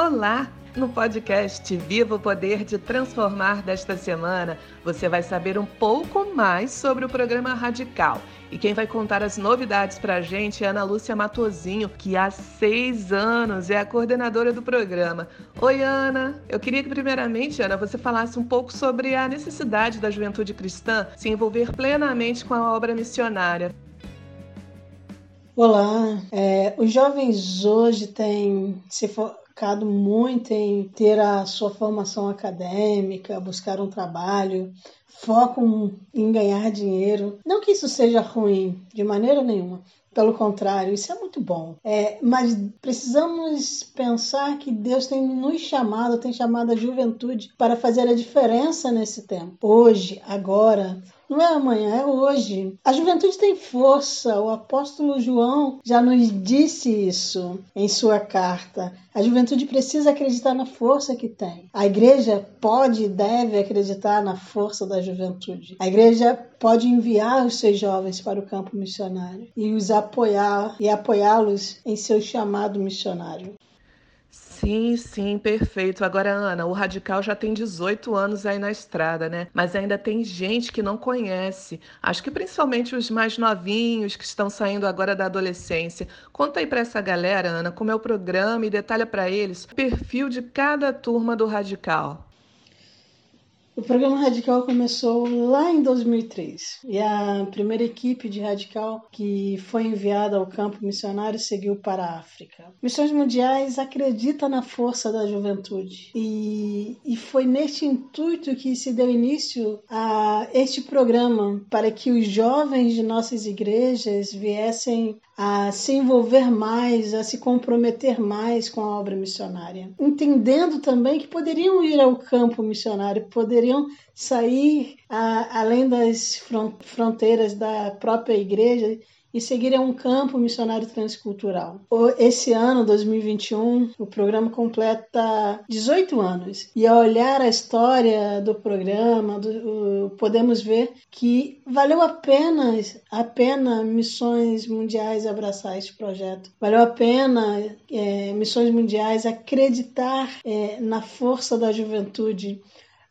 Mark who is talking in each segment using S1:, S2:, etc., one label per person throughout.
S1: Olá! No podcast Viva o Poder de Transformar desta semana, você vai saber um pouco mais sobre o programa Radical. E quem vai contar as novidades para a gente é Ana Lúcia Matozinho, que há seis anos é a coordenadora do programa. Oi, Ana! Eu queria que, primeiramente, Ana, você falasse um pouco sobre a necessidade da juventude cristã se envolver plenamente com a obra missionária.
S2: Olá, é, os jovens hoje têm se focado muito em ter a sua formação acadêmica, buscar um trabalho, focam em ganhar dinheiro. Não que isso seja ruim, de maneira nenhuma. Pelo contrário, isso é muito bom. É, mas precisamos pensar que Deus tem nos chamado, tem chamado a juventude para fazer a diferença nesse tempo. Hoje, agora, não é amanhã, é hoje. A juventude tem força. O apóstolo João já nos disse isso em sua carta. A juventude precisa acreditar na força que tem. A igreja pode e deve acreditar na força da juventude. A igreja pode enviar os seus jovens para o campo missionário e os apoiar e apoiá-los em seu chamado missionário.
S1: Sim, sim, perfeito. Agora, Ana, o Radical já tem 18 anos aí na estrada, né? Mas ainda tem gente que não conhece. Acho que principalmente os mais novinhos que estão saindo agora da adolescência. Conta aí para essa galera, Ana, como é o programa e detalha para eles o perfil de cada turma do Radical.
S2: O programa Radical começou lá em 2003 e a primeira equipe de Radical que foi enviada ao campo missionário seguiu para a África. Missões Mundiais acredita na força da juventude. E, e foi neste intuito que se deu início a este programa para que os jovens de nossas igrejas viessem a se envolver mais, a se comprometer mais com a obra missionária, entendendo também que poderiam ir ao campo missionário, poderiam sair a, além das fronteiras da própria igreja e seguir a um campo missionário transcultural. Esse ano, 2021, o programa completa 18 anos e ao olhar a história do programa, do, podemos ver que valeu a pena, a pena Missões Mundiais abraçar esse projeto. Valeu a pena é, Missões Mundiais acreditar é, na força da juventude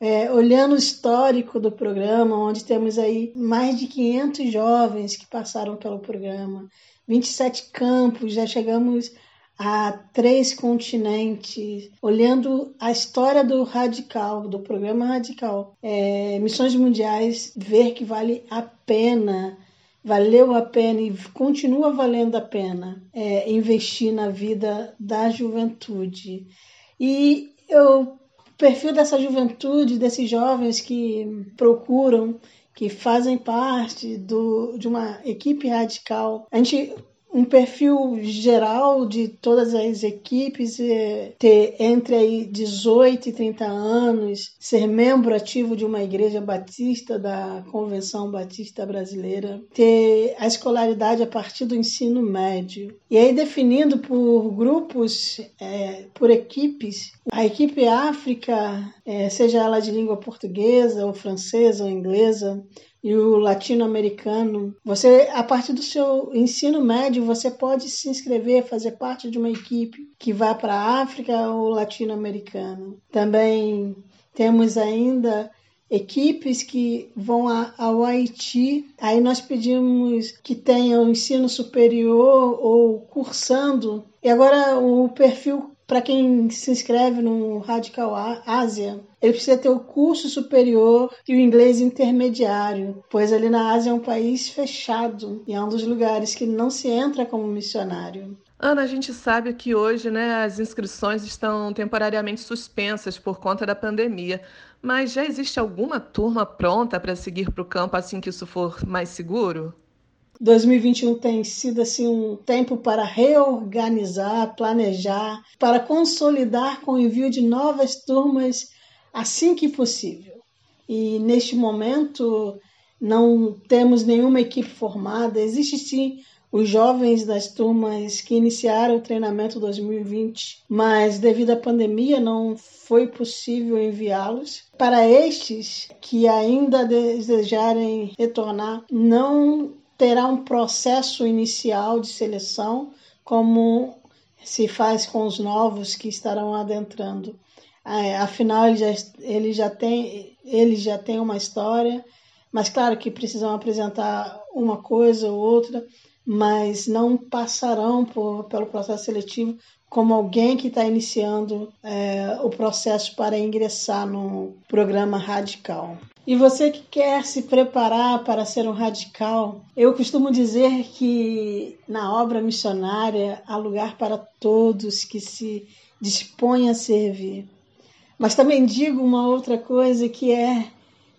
S2: é, olhando o histórico do programa, onde temos aí mais de 500 jovens que passaram pelo programa, 27 campos, já chegamos a três continentes, olhando a história do radical, do programa radical, é, missões mundiais, ver que vale a pena, valeu a pena e continua valendo a pena é, investir na vida da juventude. E eu perfil dessa juventude, desses jovens que procuram, que fazem parte do, de uma equipe radical. A gente um perfil geral de todas as equipes é, ter entre aí 18 e 30 anos, ser membro ativo de uma igreja batista da Convenção Batista Brasileira, ter a escolaridade a partir do ensino médio. E aí definindo por grupos, é, por equipes, a equipe África, é, seja ela de língua portuguesa ou francesa ou inglesa, e o latino-americano. Você, a partir do seu ensino médio, você pode se inscrever, fazer parte de uma equipe que vá para a África ou latino-americano. Também temos ainda equipes que vão ao Haiti. Aí nós pedimos que tenham ensino superior ou cursando. E agora o perfil para quem se inscreve no Radical Ásia, ele precisa ter o curso superior e o inglês intermediário, pois ali na Ásia é um país fechado e é um dos lugares que não se entra como missionário.
S1: Ana, a gente sabe que hoje né, as inscrições estão temporariamente suspensas por conta da pandemia, mas já existe alguma turma pronta para seguir para o campo assim que isso for mais seguro?
S2: 2021 tem sido assim um tempo para reorganizar, planejar, para consolidar com o envio de novas turmas assim que possível. E neste momento não temos nenhuma equipe formada. Existe sim os jovens das turmas que iniciaram o treinamento 2020, mas devido à pandemia não foi possível enviá-los. Para estes que ainda desejarem retornar, não terá um processo inicial de seleção, como se faz com os novos que estarão adentrando. É, afinal, ele já, ele, já tem, ele já tem uma história, mas claro que precisam apresentar uma coisa ou outra, mas não passarão por, pelo processo seletivo como alguém que está iniciando é, o processo para ingressar no programa radical. E você que quer se preparar para ser um radical, eu costumo dizer que na obra missionária há lugar para todos que se dispõem a servir. Mas também digo uma outra coisa que é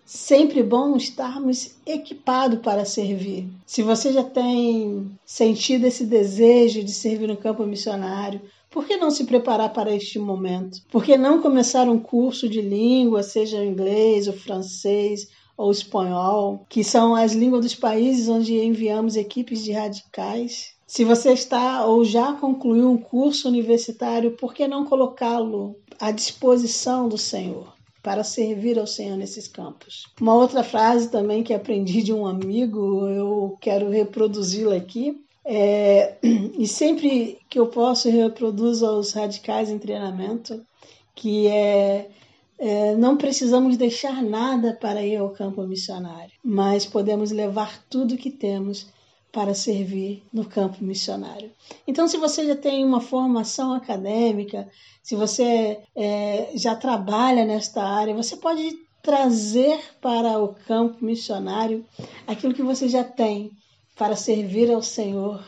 S2: sempre bom estarmos equipados para servir. Se você já tem sentido esse desejo de servir no campo missionário, por que não se preparar para este momento? Por que não começar um curso de língua, seja inglês, ou francês ou espanhol, que são as línguas dos países onde enviamos equipes de radicais? Se você está ou já concluiu um curso universitário, por que não colocá-lo à disposição do Senhor? Para servir ao Senhor nesses campos. Uma outra frase também que aprendi de um amigo, eu quero reproduzi-la aqui. É, e sempre que eu posso, eu reproduzo aos radicais em treinamento, que é, é não precisamos deixar nada para ir ao campo missionário, mas podemos levar tudo que temos para servir no campo missionário. Então, se você já tem uma formação acadêmica, se você é, já trabalha nesta área, você pode trazer para o campo missionário aquilo que você já tem para servir ao Senhor,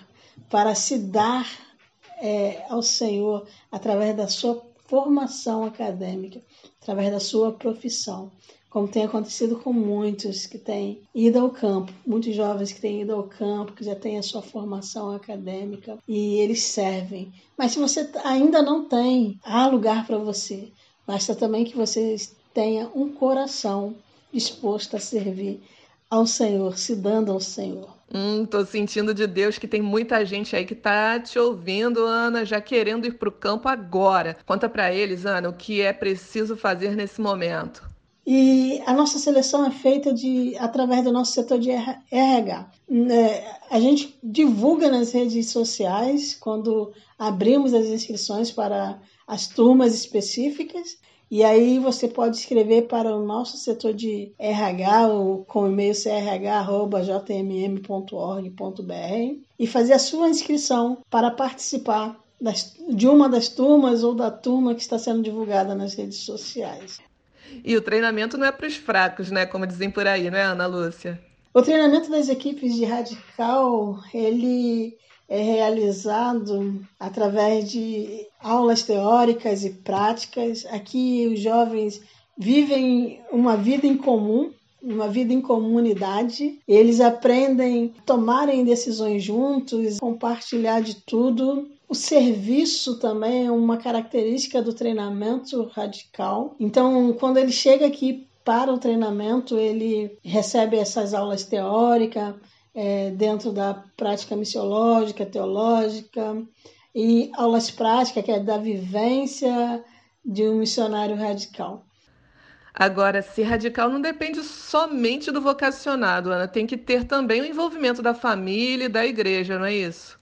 S2: para se dar é, ao Senhor através da sua formação acadêmica, através da sua profissão como tem acontecido com muitos que têm ido ao campo, muitos jovens que têm ido ao campo, que já têm a sua formação acadêmica e eles servem. Mas se você ainda não tem, há lugar para você. Basta também que você tenha um coração disposto a servir ao Senhor, se dando ao Senhor.
S1: Hum, tô sentindo de Deus que tem muita gente aí que tá te ouvindo, Ana, já querendo ir para o campo agora. Conta para eles, Ana, o que é preciso fazer nesse momento.
S2: E a nossa seleção é feita de através do nosso setor de RH. É, a gente divulga nas redes sociais quando abrimos as inscrições para as turmas específicas. E aí você pode escrever para o nosso setor de RH ou com o e-mail crh.jmm.org.br e fazer a sua inscrição para participar das, de uma das turmas ou da turma que está sendo divulgada nas redes sociais.
S1: E o treinamento não é para os fracos, né? Como dizem por aí, não é, Ana Lúcia?
S2: O treinamento das equipes de radical, ele é realizado através de aulas teóricas e práticas. Aqui os jovens vivem uma vida em comum, uma vida em comunidade. Eles aprendem a tomarem decisões juntos, compartilhar de tudo o serviço também é uma característica do treinamento radical. Então, quando ele chega aqui para o treinamento, ele recebe essas aulas teóricas é, dentro da prática missiológica, teológica, e aulas práticas, que é da vivência de um missionário radical.
S1: Agora, ser radical não depende somente do vocacionado, Ana. Tem que ter também o envolvimento da família e da igreja, não é isso?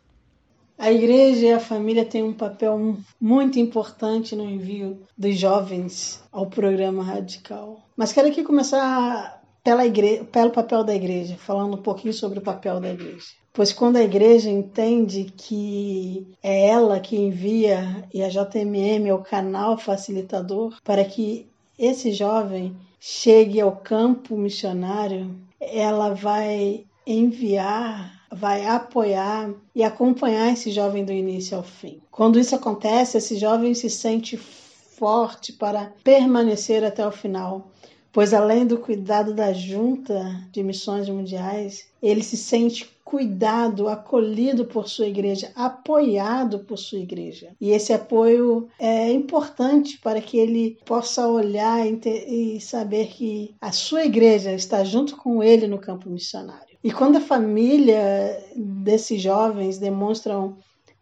S2: A igreja e a família têm um papel muito importante no envio dos jovens ao programa radical. Mas quero aqui começar pela igreja, pelo papel da igreja, falando um pouquinho sobre o papel da igreja. Pois quando a igreja entende que é ela que envia e a JMM é o canal facilitador para que esse jovem chegue ao campo missionário, ela vai enviar vai apoiar e acompanhar esse jovem do início ao fim. Quando isso acontece, esse jovem se sente forte para permanecer até o final, pois além do cuidado da junta de missões mundiais, ele se sente cuidado, acolhido por sua igreja, apoiado por sua igreja. E esse apoio é importante para que ele possa olhar e saber que a sua igreja está junto com ele no campo missionário. E quando a família desses jovens demonstram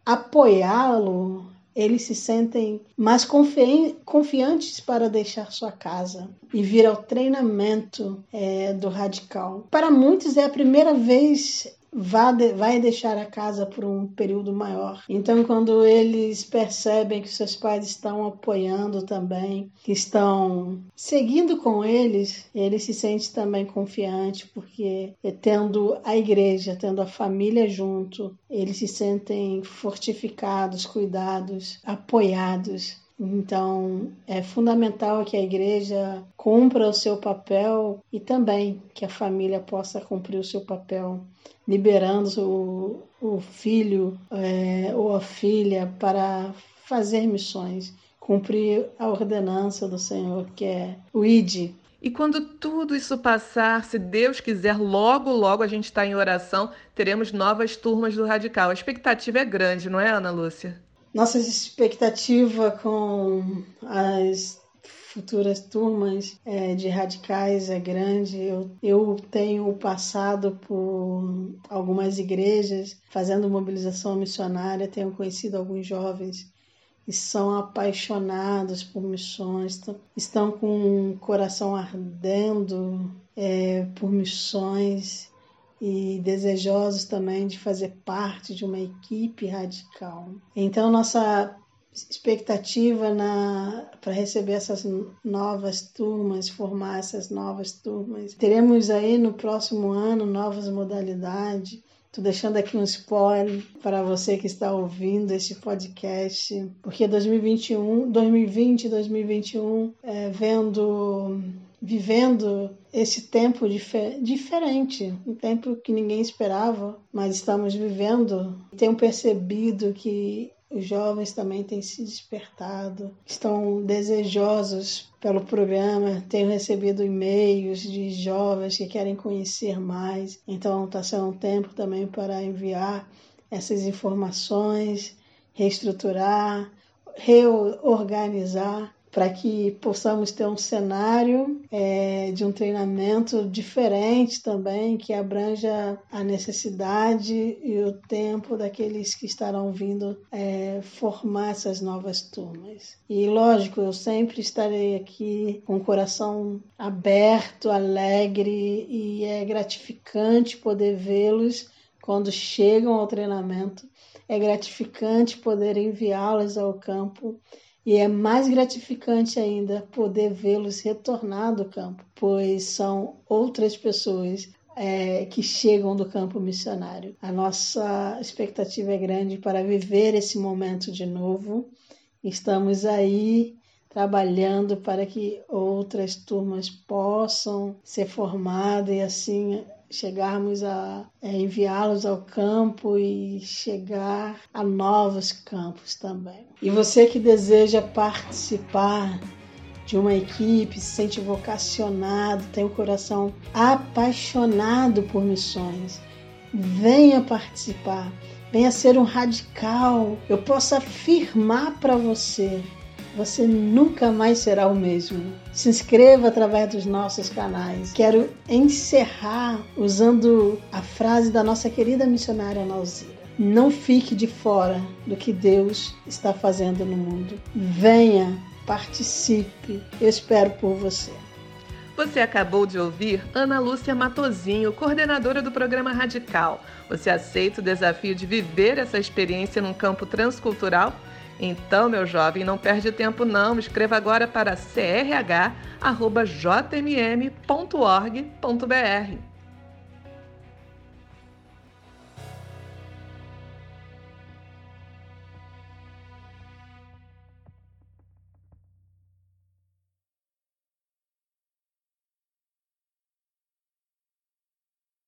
S2: apoiá-lo, eles se sentem mais confi confiantes para deixar sua casa e vir ao treinamento é, do radical. Para muitos é a primeira vez vai deixar a casa por um período maior. Então, quando eles percebem que seus pais estão apoiando também, que estão seguindo com eles, eles se sentem também confiantes, porque tendo a igreja, tendo a família junto, eles se sentem fortificados, cuidados, apoiados. Então, é fundamental que a igreja cumpra o seu papel e também que a família possa cumprir o seu papel, liberando o, o filho é, ou a filha para fazer missões, cumprir a ordenança do Senhor, que é o ID.
S1: E quando tudo isso passar, se Deus quiser, logo, logo a gente está em oração, teremos novas turmas do Radical. A expectativa é grande, não é, Ana Lúcia?
S2: Nossa expectativa com as futuras turmas é, de radicais é grande. Eu, eu tenho passado por algumas igrejas fazendo mobilização missionária, tenho conhecido alguns jovens que são apaixonados por missões, estão com o coração ardendo é, por missões e desejosos também de fazer parte de uma equipe radical. Então, nossa expectativa para receber essas novas turmas, formar essas novas turmas. Teremos aí no próximo ano novas modalidades. Estou deixando aqui um spoiler para você que está ouvindo este podcast, porque 2021, 2020 2021, é, vendo vivendo esse tempo dif diferente, um tempo que ninguém esperava, mas estamos vivendo. Tenho percebido que os jovens também têm se despertado, estão desejosos pelo programa. Tenho recebido e-mails de jovens que querem conhecer mais, então está sendo um tempo também para enviar essas informações, reestruturar, reorganizar para que possamos ter um cenário é, de um treinamento diferente também, que abranja a necessidade e o tempo daqueles que estarão vindo é, formar essas novas turmas. E lógico, eu sempre estarei aqui com o coração aberto, alegre e é gratificante poder vê-los quando chegam ao treinamento. É gratificante poder enviá-los ao campo e é mais gratificante ainda poder vê-los retornar do campo, pois são outras pessoas é, que chegam do campo missionário. A nossa expectativa é grande para viver esse momento de novo. Estamos aí trabalhando para que outras turmas possam ser formadas e assim chegarmos a é, enviá-los ao campo e chegar a novos campos também. E você que deseja participar de uma equipe, se sente vocacionado, tem o um coração apaixonado por missões, venha participar, venha ser um radical. Eu posso afirmar para você você nunca mais será o mesmo. Se inscreva através dos nossos canais. Quero encerrar usando a frase da nossa querida missionária Nauzira. Não fique de fora do que Deus está fazendo no mundo. Venha, participe. Eu espero por você.
S1: Você acabou de ouvir Ana Lúcia Matozinho, coordenadora do programa Radical. Você aceita o desafio de viver essa experiência num campo transcultural? Então, meu jovem, não perde tempo não. Escreva agora para crh.jmm.org.br.